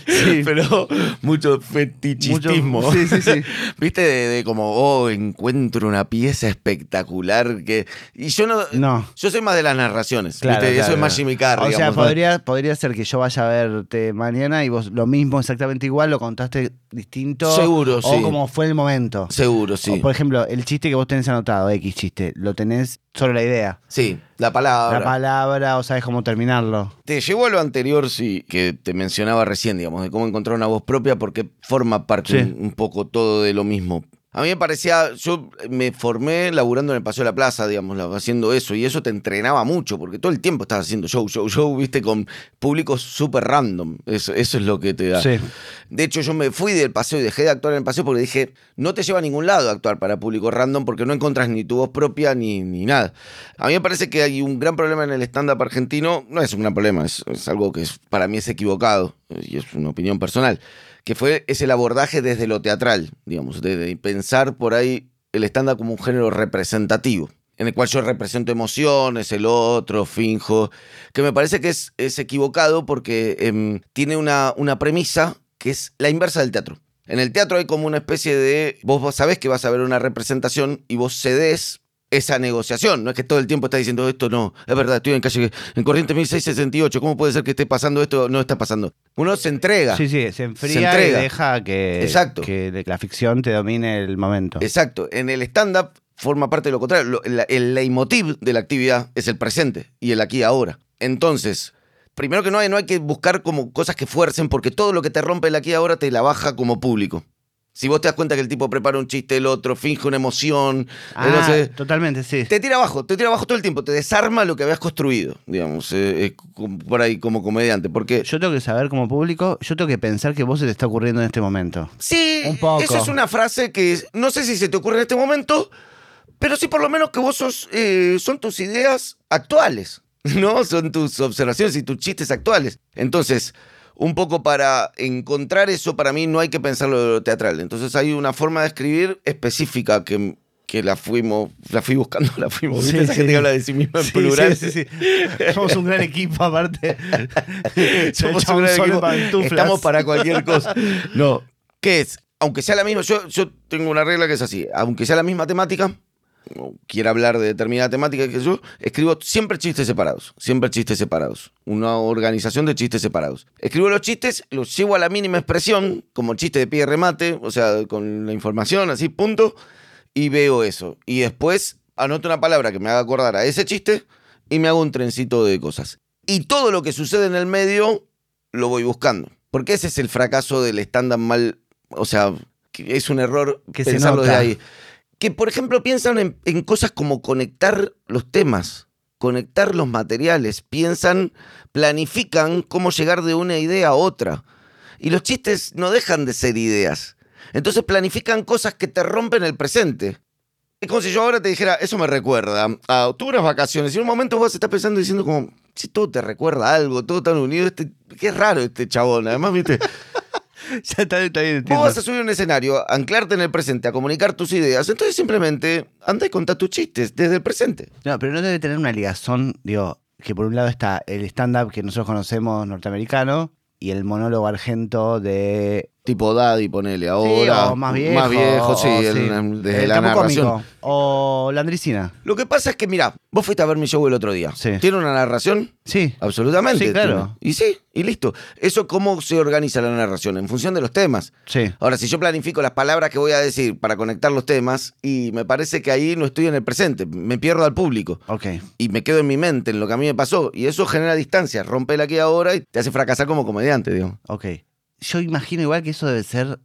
Sí. Pero mucho fetichismo. Mucho- sí, sí, sí. Viste, de, de como, oh, encuentro una pieza espectacular que. Y yo no. No. Yo soy más de las narraciones. Claro, ¿viste? claro, Eso es más. Jimmy Carr. O sea, podría, podría ser que yo vaya a verte mañana y vos lo mismo exactamente igual, lo contaste distinto. Seguro, O sí. como fue el momento. Seguro, sí. O, por ejemplo, el chiste que vos tenés anotado, X chiste, lo tenés solo la idea. Sí, la palabra. La palabra, o sabes cómo terminarlo. Te llevo a lo anterior, sí, que te mencionaba recién, digamos, de cómo encontrar una voz propia, porque forma parte Sí. un, un poco todo de lo mismo. A mí me parecía, yo me formé laburando en el Paseo de la Plaza, digamos, haciendo eso, y eso te entrenaba mucho, porque todo el tiempo estabas haciendo show, show, show, viste, con públicos súper random. Eso, eso es lo que te da. Sí. De hecho, yo me fui del paseo y dejé de actuar en el paseo porque dije, no te lleva a ningún lado actuar para público random porque no encontras ni tu voz propia ni, ni nada. A mí me parece que hay un gran problema en el stand-up argentino, no es un gran problema, es, es algo que es- para mí es equivocado y es una opinión personal, que fue es el abordaje desde lo teatral, digamos, de, de pensar por ahí el stand-up como un género representativo. En el cual yo represento emociones, el otro, finjo. Que me parece que es, es equivocado porque em, tiene una, una premisa que es la inversa del teatro. En el teatro hay como una especie de. Vos, sabés que vas a ver una representación y vos cedés esa negociación. No es que todo el tiempo estás diciendo esto, no. Es verdad, estoy en calle. En Corrientes 1668. ¿Cómo puede ser que esté pasando esto? No está pasando. Uno se entrega. Sí, sí, se enfría Se y deja que, Exacto. que la ficción te domine el momento. Exacto. En el stand-up forma parte de lo contrario. La- el leitmotiv de la actividad es el presente y el aquí y ahora. Entonces, primero que no hay, no hay que buscar como cosas que fuercen, porque todo lo que te rompe el aquí y ahora te la baja como público. Si vos te das cuenta que el tipo prepara un chiste, el otro finge una emoción, Ah, no sé, totalmente, sí. te tira abajo, te tira abajo todo el tiempo, te desarma lo que habías construido, digamos, eh, eh, por ahí como comediante. Porque Yo tengo que saber como público, yo tengo que pensar que vos se te está ocurriendo en este momento. Sí, Un poco. eso es una frase que no sé si se te ocurre en este momento, pero sí por lo menos que vos sos, eh, son tus ideas actuales, ¿no? Son tus observaciones y tus chistes actuales. Entonces, un poco para encontrar eso, para mí no hay que pensarlo de lo teatral. Entonces hay una forma de escribir específica que, que la fuimos, la fui buscando, la fuimos. Sí. Esa sí. gente que habla de sí misma en Sí, plural. sí, sí, sí. Somos un gran equipo, aparte. Somos un gran equipo. Estamos para cualquier cosa. No. ¿Qué es? Aunque sea la misma, yo, yo tengo una regla que es así. Aunque sea la misma temática, o quiera hablar de determinada temática que yo, escribo siempre chistes separados. Siempre chistes separados. Una organización de chistes separados. Escribo los chistes, los llevo a la mínima expresión, como chiste de pie y remate, o sea, con la información, así, punto, y veo eso. Y después anoto una palabra que me haga acordar a ese chiste y me hago un trencito de cosas. Y todo lo que sucede en el medio lo voy buscando. Porque ese es el fracaso del estándar mal. O sea, que es un error Que se pensarlo de nota. ahí. Que, por ejemplo, piensan en, cosas como conectar los temas, conectar los materiales, piensan, planifican cómo llegar de una idea a otra. Y los chistes no dejan de ser ideas. Entonces planifican cosas que te rompen el presente. Es como si yo ahora te dijera, eso me recuerda a unas vacaciones y en un momento vos estás pensando diciendo como, si todo te recuerda algo, todo tan unido, este, qué raro este chabón, además, viste, ya está, está bien, vos entiendo. vas a subir un escenario, a anclarte en el presente, a comunicar tus ideas, entonces simplemente anda y contá tus chistes desde el presente. No, pero no debe tener una ligazón, digo, que por un lado está el stand-up que nosotros conocemos norteamericano y el monólogo argento de... Tipo Daddy, ponele, ahora. sí, o más viejo. Más viejo, sí, o el- desde el la narración. cómico, O la Andricina. Lo que pasa es que, mira, vos fuiste a ver mi show el otro día. Sí. ¿Tiene una narración? Sí. Absolutamente. Sí, claro. Y sí, y listo. Eso cómo se organiza la narración, en función de los temas. Sí. Ahora, si yo planifico las palabras que voy a decir para conectar los temas, y me parece que ahí no estoy en el presente, me pierdo al público. Ok. Y me quedo en mi mente, en lo que a mí me pasó. Y eso genera distancia, rompe el aquí y ahora y te hace fracasar como comediante, digo. Ok. Yo imagino igual que eso debe ser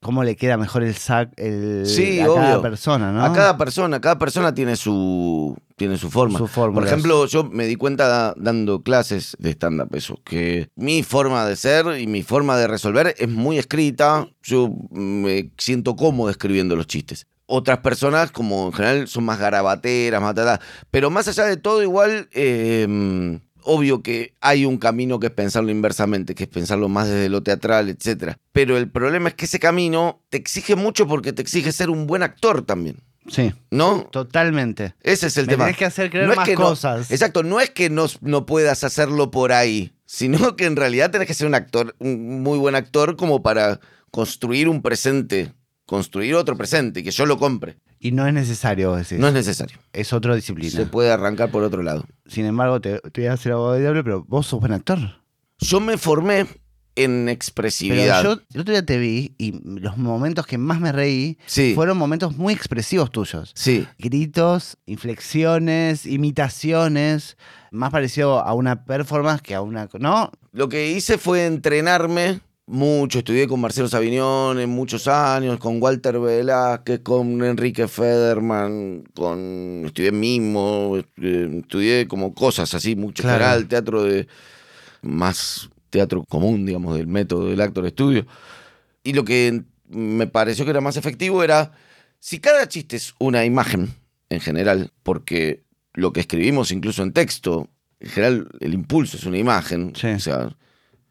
cómo le queda mejor el sac el, Sí, a cada persona, ¿no? A cada persona, cada persona tiene su, tiene su forma. Su. Por ejemplo, yo me di cuenta da- dando clases de stand-up, eso, que mi forma de ser y mi forma de resolver es muy escrita. Yo me siento cómodo escribiendo los chistes. Otras personas, como en general, son más garabateras, más tal, Pero más allá de todo, igual, eh, obvio que hay un camino que es pensarlo inversamente, que es pensarlo más desde lo teatral, etc. Pero el problema es que ese camino te exige mucho porque te exige ser un buen actor también. Sí. ¿No? Totalmente. Ese es el Me tema. tenés que hacer creer No es más no- cosas. exacto, no es que no, no puedas hacerlo por ahí, sino que en realidad tenés que ser un actor, un muy buen actor como para construir un presente, construir otro presente y que yo lo compre. Y no es necesario. No es necesario. es otra disciplina. Se puede arrancar por otro lado. Sin embargo, te, te voy a hacer abogado del diablo, pero vos sos buen actor. Yo me formé en Pero expresividad. yo el otro día te vi y los momentos que más me reí Sí. fueron momentos muy expresivos tuyos. Sí. Gritos, inflexiones, imitaciones, más parecido a una performance que a una... ¿No? Lo que hice fue entrenarme mucho. Estudié con Marcelo Savignón en muchos años, con Walter Velázquez, con Enrique Federman, con estudié mimo, eh, estudié como cosas así, mucho Claro. general, teatro de más teatro común, digamos, del método del actor estudio. Y lo que me pareció que era más efectivo era si cada chiste es una imagen en general, porque lo que escribimos incluso en texto, en general el impulso es una imagen, Sí. o sea,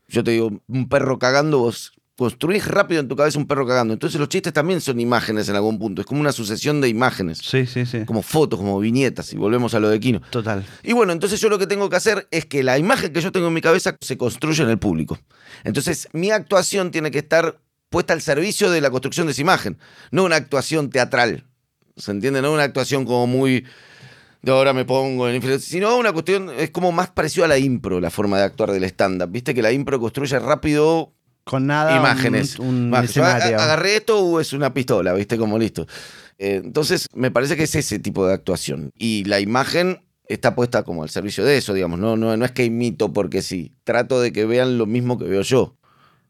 yo te digo, un perro cagando, vos construís rápido en tu cabeza un perro cagando. Entonces los chistes también son imágenes en algún punto. Es como una sucesión de imágenes. Sí, sí, sí. Como fotos, como viñetas. Y volvemos a lo de Kino. Total. Y bueno, entonces yo lo que tengo que hacer es que la imagen que yo tengo en mi cabeza se construya en el público. Entonces mi actuación tiene que estar puesta al servicio de la construcción de esa imagen. No una actuación teatral. ¿Se entiende? No una actuación como muy de ahora me pongo en influencia, sino una cuestión, es como más parecido a la impro, la forma de actuar del stand-up. Viste que la impro construye rápido Con nada. imágenes. Un, Imágenes. Agarré esto o es una pistola, viste, como listo. Eh, entonces, me parece que es ese tipo de actuación. Y la imagen está puesta como al servicio de eso, digamos. No, no, no es que imito porque sí. Trato de que vean lo mismo que veo yo.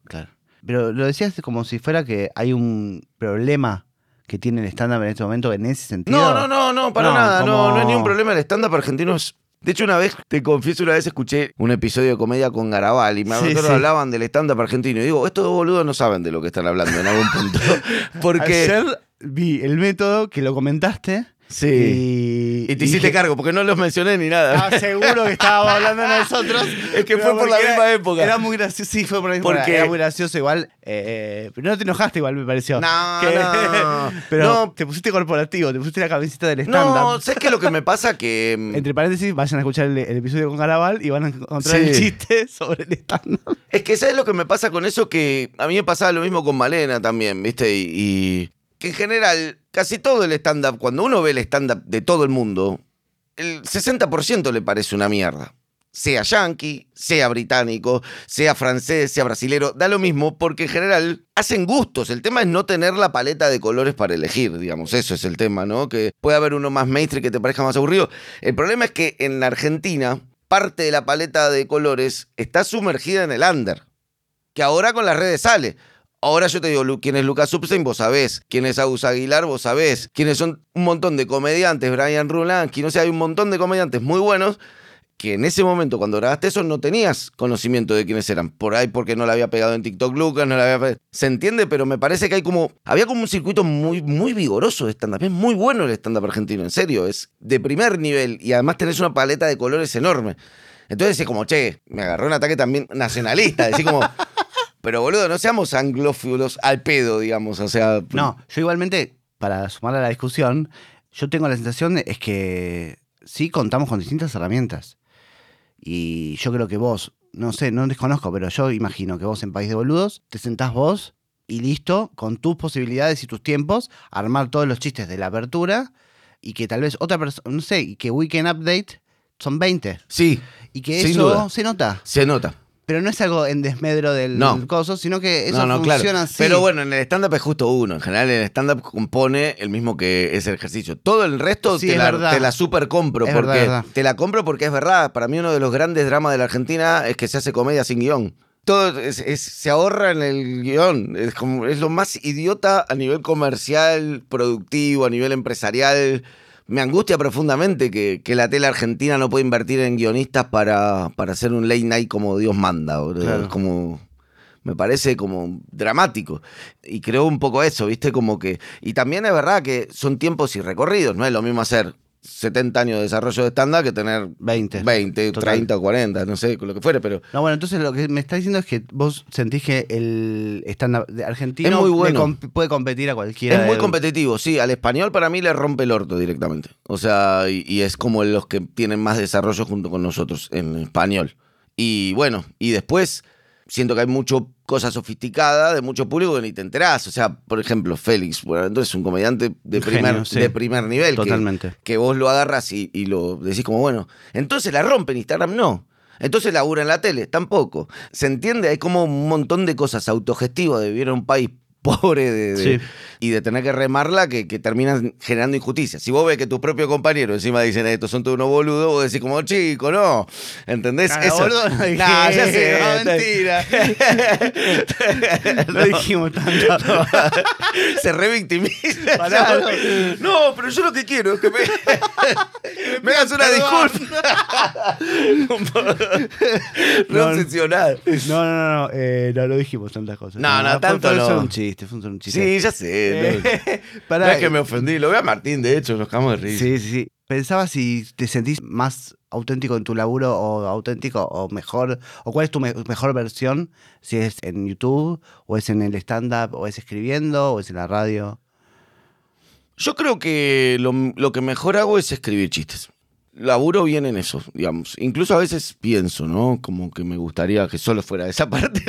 Claro. Pero lo decías como si fuera que hay un problema que tiene el stand-up en este momento en ese sentido. No, no, no, no, para No, nada. No, como- no es ni un problema. El stand-up argentino es. De hecho, una vez, te confieso, una vez escuché un episodio de comedia con Garabal y me Sí, acuerdo sí. hablaban del stand-up argentino. Y digo, estos dos boludos no saben de lo que están hablando en algún punto. Porque. Ayer vi el método que lo comentaste. Sí. Y, Y te hiciste dije, cargo, porque no los mencioné ni nada. Estaba seguro que estábamos hablando de nosotros. Es que Pero fue por la misma era- época. Era muy gracioso. Sí, fue por la misma Porque- época. Era muy gracioso igual. eh, pero no te enojaste igual, me pareció. No, Que- no. pero No. te pusiste corporativo, te pusiste la camiseta del stand-up. No, ¿sabes qué es lo que me pasa? Que. mm, Entre paréntesis, vayan a escuchar el, el episodio con Garabal y van a encontrar Sí. el chiste sobre el stand-up. Es que ¿sabes lo que me pasa con eso? Que a mí me pasaba lo mismo con Malena también, ¿viste? Y, y que en general, casi todo el stand-up, cuando uno ve el stand-up de todo el mundo, el 60% le parece una mierda. Sea yankee, sea británico, sea francés, sea brasilero, da lo mismo porque en general hacen gustos. El tema es no tener la paleta de colores para elegir, digamos. Eso es el tema, ¿no? Que puede haber uno más mainstream que te parezca más aburrido. El problema es que en la Argentina, parte de la paleta de colores está sumergida en el under que ahora con las redes sale. Ahora yo te digo, quién es Lucas Substein, vos sabés. Quién es Agus Aguilar, vos sabés. Quiénes son un montón de comediantes, Brian Rulansky, no sé, hay un montón de comediantes muy buenos que en ese momento, cuando grabaste eso, no tenías conocimiento de quiénes eran. Por ahí porque no la había pegado en TikTok Lucas, no la había pe- Se entiende, pero me parece que hay como... Había como un circuito muy, muy vigoroso de stand-up. Es muy bueno el stand-up argentino, en serio. Es de primer nivel y además tenés una paleta de colores enorme. Entonces es como, che, me agarró un ataque también nacionalista. Decir como... Pero boludo, no seamos anglófilos al pedo, digamos. O sea. No, yo igualmente, para sumar a la discusión, yo tengo la sensación de- es que sí contamos con distintas herramientas. Y yo creo que vos, no sé, no desconozco, pero yo imagino que vos en País de Boludos te sentás vos y listo, con tus posibilidades y tus tiempos, armar todos los chistes de la apertura y que tal vez otra persona, no sé, y que Weekend Update son 20. Sí, Y que Sin eso duda. se nota. se nota. Pero no es algo en desmedro del No. coso, sino que eso no, no, funciona claro. así. Pero bueno, en el stand-up es justo uno. En general, el stand-up compone el mismo que es el ejercicio. Todo el resto Sí, te, la, te la super compro. Es porque verdad, verdad. Te la compro porque es verdad. Para mí, uno de los grandes dramas de la Argentina es que se hace comedia sin guion. Todo es- es- se ahorra en el guion. Es, como, es lo más idiota a nivel comercial, productivo, a nivel empresarial. Me angustia profundamente que, que la tele argentina no pueda invertir en guionistas para, para hacer un late night como Dios manda. Claro. Es como me parece como dramático. Y creo un poco eso, ¿viste? Como que. Y también es verdad que son tiempos y recorridos, no es lo mismo hacer 70 años de desarrollo de estándar que tener 20. 20, Total. 30 o 40, no sé, con lo que fuere, pero No, bueno, entonces lo que me está diciendo es que vos sentís que el stand-up de argentino Es muy le bueno. comp- puede competir a cualquiera. es muy competitivo, sí, al español para mí le rompe el orto directamente. O sea, y, y es como los que tienen más desarrollo junto con nosotros en español. Y bueno, y después siento que hay mucho cosa sofisticada de mucho público que ni te enterás. O sea, por ejemplo, Félix, bueno, entonces es un comediante de primer, genio, sí. de primer nivel. que- Totalmente. que vos lo agarras y, y lo decís como, bueno, entonces la rompen Instagram, no. Entonces labura en la tele, tampoco. ¿Se entiende? Hay como un montón de cosas autogestivas de vivir en un país pobre de, de- Sí. y de tener que remarla que, que terminan generando injusticia. Si vos ves que tus propios compañeros encima dicen estos son todos unos boludos, vos decís como, chico, no. ¿Entendés? Ah, boludo, no Nah, ya sé. no, mentira. No dijimos tanto. Se revictimiza. Pará, no, pero yo lo que quiero es que me, me hagas una disculpa. no No. No, no, no, no, eh, no, no dijimos tantas cosas. No, no, tanto no. un chiste, fue un chiste. Sí, ya sé. No, Eh, pará, no es que me ofendí. Lo veo a Martín, de hecho, nos cagamos de risa. Sí, sí, sí. Pensaba si te sentís más auténtico en tu laburo o auténtico o mejor, o cuál es tu me- mejor versión, si es en YouTube o es en el stand-up o es escribiendo o es en la radio. Yo creo que lo, lo que mejor hago es escribir chistes. Laburo bien en eso, digamos. Incluso a veces pienso, ¿no? Como que me gustaría que solo fuera esa parte.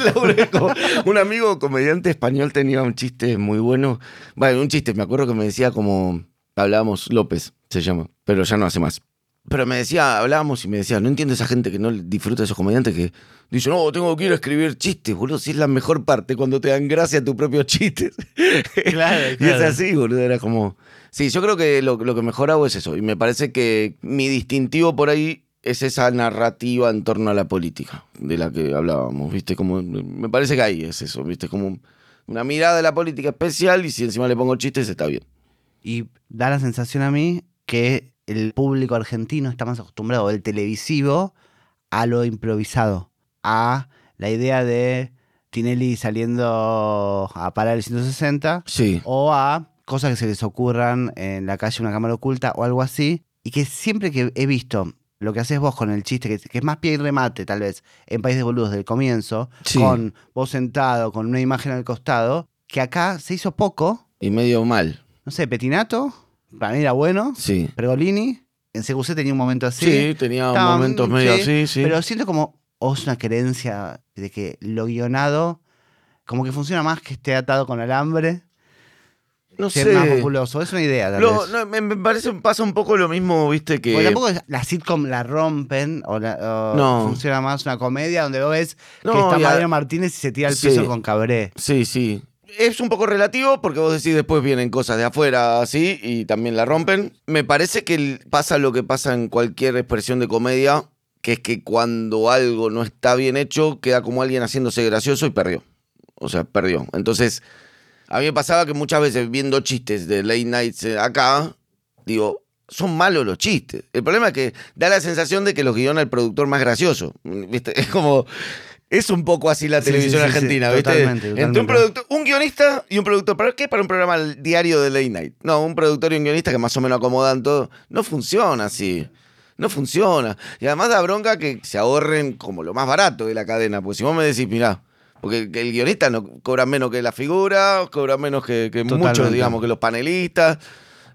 Un amigo comediante español tenía un chiste muy bueno. Bueno, un chiste, me acuerdo que me decía como... Hablábamos, López se llama, pero ya no hace más. Pero me decía, hablábamos y me decía, no entiendo esa gente que no disfruta de esos comediantes que dice, no, tengo que ir a escribir chistes, boludo. Si es la mejor parte cuando te dan gracia tus propios chistes. Claro, Y es así, boludo. Era como. Sí, yo creo que lo, lo que mejor hago es eso. Y me parece que mi distintivo por ahí es esa narrativa en torno a la política de la que hablábamos, ¿viste? Como, me parece que ahí es eso, ¿viste? Como una mirada de la política especial y si encima le pongo chistes está bien. Y da la sensación a mí que el público argentino está más acostumbrado, el televisivo, a lo improvisado, a la idea de Tinelli saliendo a parar el 160 Sí. o a cosas que se les ocurran en la calle, una cámara oculta o algo así. Y que siempre que he visto lo que haces vos con el chiste, que, que es más pie y remate tal vez en País de Boludos del comienzo, Sí. con vos sentado, con una imagen al costado, que acá se hizo poco, Y medio mal. no sé, Petinato, para mí era bueno, Sí. Pergolini, en CQC tenía un momento así. Sí, tenía Estaban- momentos medio así, sí. Pero siento como, o es una creencia de que lo guionado, como que funciona más que esté atado con alambre, no ser sé. más populoso. Es una idea, tal Lo- vez. no, me, me parece pasa un poco lo mismo, viste, que. Porque tampoco es- la sitcom la rompen o, la- o No. funciona más una comedia donde vos ves No, que está Mariano Martínez y se tira al Sí. piso con cabré. Sí, sí. Es un poco relativo porque vos decís después vienen cosas de afuera así y también la rompen. Me parece que pasa lo que pasa en cualquier expresión de comedia, que es que cuando algo no está bien hecho, queda como alguien haciéndose gracioso y perdió. O sea, perdió. Entonces, a mí me pasaba que muchas veces viendo chistes de late nights eh, acá, digo, son malos los chistes. El problema es que da la sensación de que los guiona el productor más gracioso. ¿Viste? Es como. Es un poco así la Sí, televisión sí, sí, sí, argentina, ¿viste? totalmente, Entre un, productor, un guionista y un productor. ¿Para qué? Para un programa diario de late night. No, un productor y un guionista que más o menos acomodan todo. No funciona así. No funciona. Y además da bronca que se ahorren como lo más barato de la cadena. Porque si vos me decís, mirá, porque el guionista no cobra menos que la figura, cobra menos que, que muchos, digamos, que los panelistas.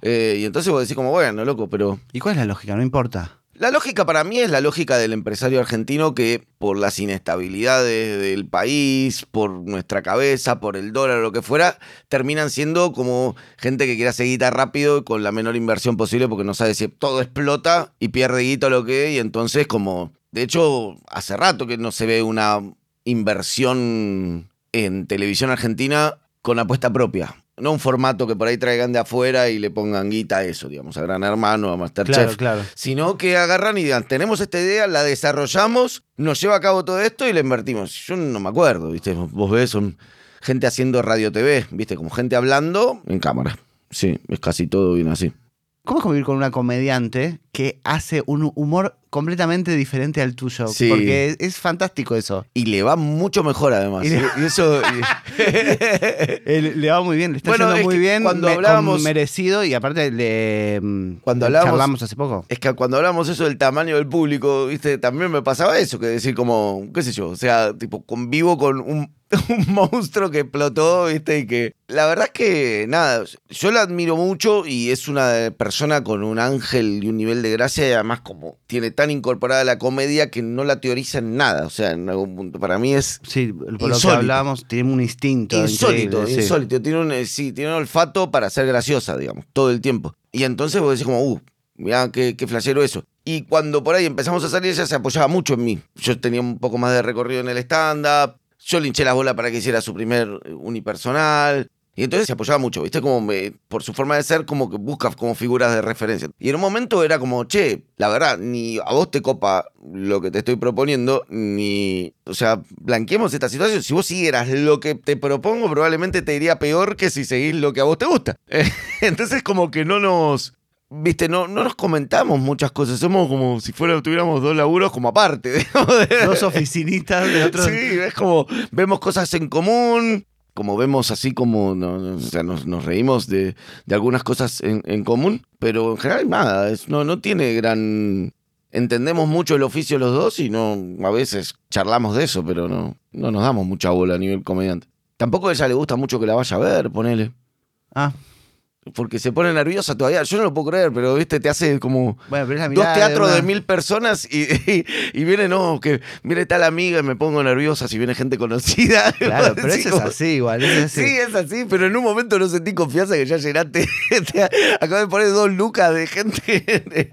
Eh, y entonces vos decís como, bueno, loco, pero... ¿Y cuál es la lógica? No importa. La lógica para mí es la lógica del empresario argentino que por las inestabilidades del país, por nuestra cabeza, por el dólar o lo que fuera, terminan siendo como gente que quiere hacer guita rápido con la menor inversión posible porque no sabe si todo explota y pierde guita o lo que y entonces como... De hecho, hace rato que no se ve una inversión en televisión argentina con apuesta propia. No un formato que por ahí traigan de afuera y le pongan guita a eso, digamos, a Gran Hermano, a Masterchef Claro, claro. sino que agarran y digan, tenemos esta idea, la desarrollamos, nos lleva a cabo todo esto y la invertimos. Yo no me acuerdo, ¿viste? Vos ves, son gente haciendo radio TV, ¿viste? Como gente hablando en cámara. Sí, es casi todo bien así. ¿Cómo es convivir con una comediante que hace un humor completamente diferente al tuyo. Sí. Porque es, es fantástico eso. Y le va mucho mejor además. Y le- ¿eh? Y eso. Él- le va muy bien, le está Bueno, yendo es muy bien. cuando me- hablábamos- merecido y aparte le mm, Cuando hablábamos- charlamos hace poco. Es que cuando hablamos eso del tamaño del público, viste, también me pasaba eso, que decir como, qué sé yo, o sea, tipo, convivo con un, un monstruo que explotó, viste, y que la verdad es que, nada, yo la admiro mucho y es una persona con un ángel y un nivel de gracia y además como tiene tan incorporada la comedia que no la teoriza en nada, o sea, en algún punto, para mí es Sí, por lo que hablábamos, tiene un instinto. insólito, sí. insólito, tiene un, eh, sí, tiene un olfato para ser graciosa, digamos, todo el tiempo. Y entonces vos decís como, uh, mirá qué, qué flashero eso. Y cuando por ahí empezamos a salir, ella se apoyaba mucho en mí. Yo tenía un poco más de recorrido en el stand-up. Yo le hinché las bolas para que hiciera su primer eh, unipersonal. Y entonces se apoyaba mucho, ¿viste? Como me- por su forma de ser, como que busca como figuras de referencia. Y en un momento era como, che, la verdad, ni a vos te copa lo que te estoy proponiendo, ni. O sea, blanqueemos esta situación. Si vos siguieras lo que te propongo, probablemente te iría peor que si seguís lo que a vos te gusta. Entonces, como que no nos. Viste, no, no nos comentamos muchas cosas. Somos como si fuera, tuviéramos dos laburos como aparte. digamos, de- Dos oficinistas de otros. Sí, es como vemos cosas en común, como vemos así como, nos, reímos de, algunas cosas en, en común, pero en general nada, no, no tiene gran... Entendemos mucho el oficio los dos y no a veces charlamos de eso, pero no, no nos damos mucha bola a nivel comediante. Tampoco a ella le gusta mucho que la vaya a ver, ponele. Ah, Porque se pone nerviosa todavía. Yo no lo puedo creer, pero viste, te hace como bueno, pero dos teatros de, una- mil personas y, y, y viene, no, que viene tal amiga y me pongo nerviosa si viene gente conocida. Claro, pero eso es así igual. es así. Sí, es así, pero en un momento no sentí confianza que ya llenaste. Te Acabo de poner dos lucas de gente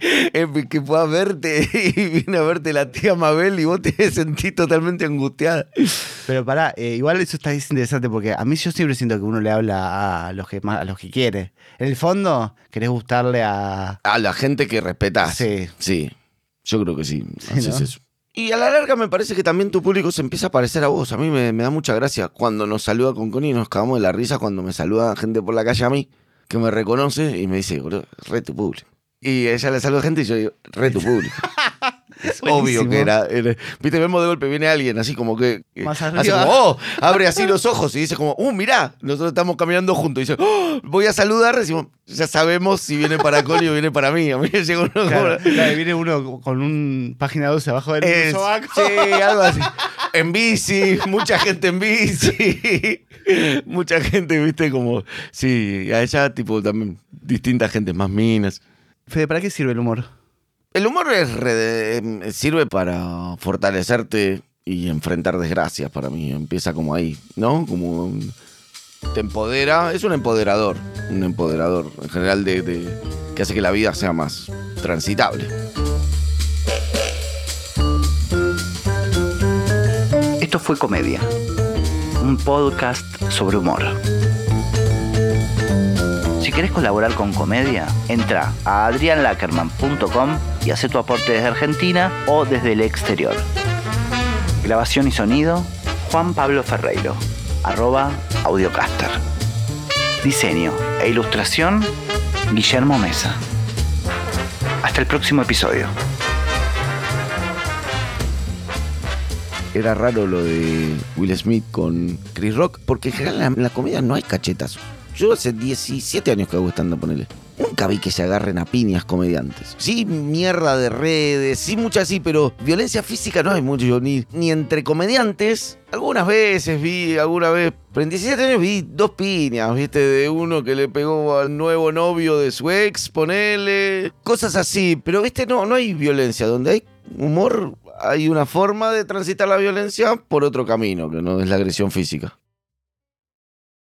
que pueda verte y viene a verte la tía Mabel y vos te sentís totalmente angustiada. Pero pará, eh, igual eso está es interesante porque a mí yo siempre siento que uno le habla a los que más, a los que quiere. En el fondo, querés gustarle a. A la gente que respetás. Sí. Sí, yo creo que sí. Sí, haces ¿no? eso. Y a la larga me parece que también tu público se empieza a parecer a vos. A mí me, me da mucha gracia cuando nos saluda con Connie, nos cagamos de la risa cuando me saluda gente por la calle a mí, que me reconoce y me dice, re tu público. Y ella le saluda a gente y yo digo, re tu público. Es obvio que era, era- Viste, vemos de golpe, viene alguien así como que. que Más hace arriba. como, oh, abre así los ojos y dice como, uh, mirá, nosotros estamos caminando juntos. Y dice, oh, voy a saludar. Decimos, ya sabemos si viene para Connie o viene para mí. A mí me llegó uno como- Claro, claro, viene uno con un página 12 abajo del es- sobaco. sí, algo así. En bici, mucha gente en bici. mucha gente, viste, como. Sí, a ella, tipo, también distinta gente, más minas. Fede, ¿para qué sirve el humor? El humor es re- em, sirve para fortalecerte y enfrentar desgracias para mí. Empieza como ahí, ¿no? Como un- te empodera, es un empoderador, un empoderador en general de, de- que hace que la vida sea más transitable. Esto fue Comedia, un podcast sobre humor. Si querés colaborar con Comedia, entra a adrianlackerman.com y hace tu aporte desde Argentina o desde el exterior. Grabación y sonido, Juan Pablo Ferreiro, arroba audiocaster. Diseño e ilustración, Guillermo Mesa. Hasta el próximo episodio. Era raro lo de Will Smith con Chris Rock, porque en general en la, comedia no hay cachetas. Yo hace 17 años que hago stand-up, ponele. Nunca vi que se agarren a piñas comediantes. Sí, mierda de redes, sí, muchas sí, pero violencia física no hay mucho, ni, entre comediantes. Algunas veces vi, alguna vez, pero en 17 años vi dos piñas, viste, de uno que le pegó al nuevo novio de su ex, ponele, cosas así, pero viste, no, no hay violencia, donde hay humor hay una forma de transitar la violencia por otro camino, que no es la agresión física.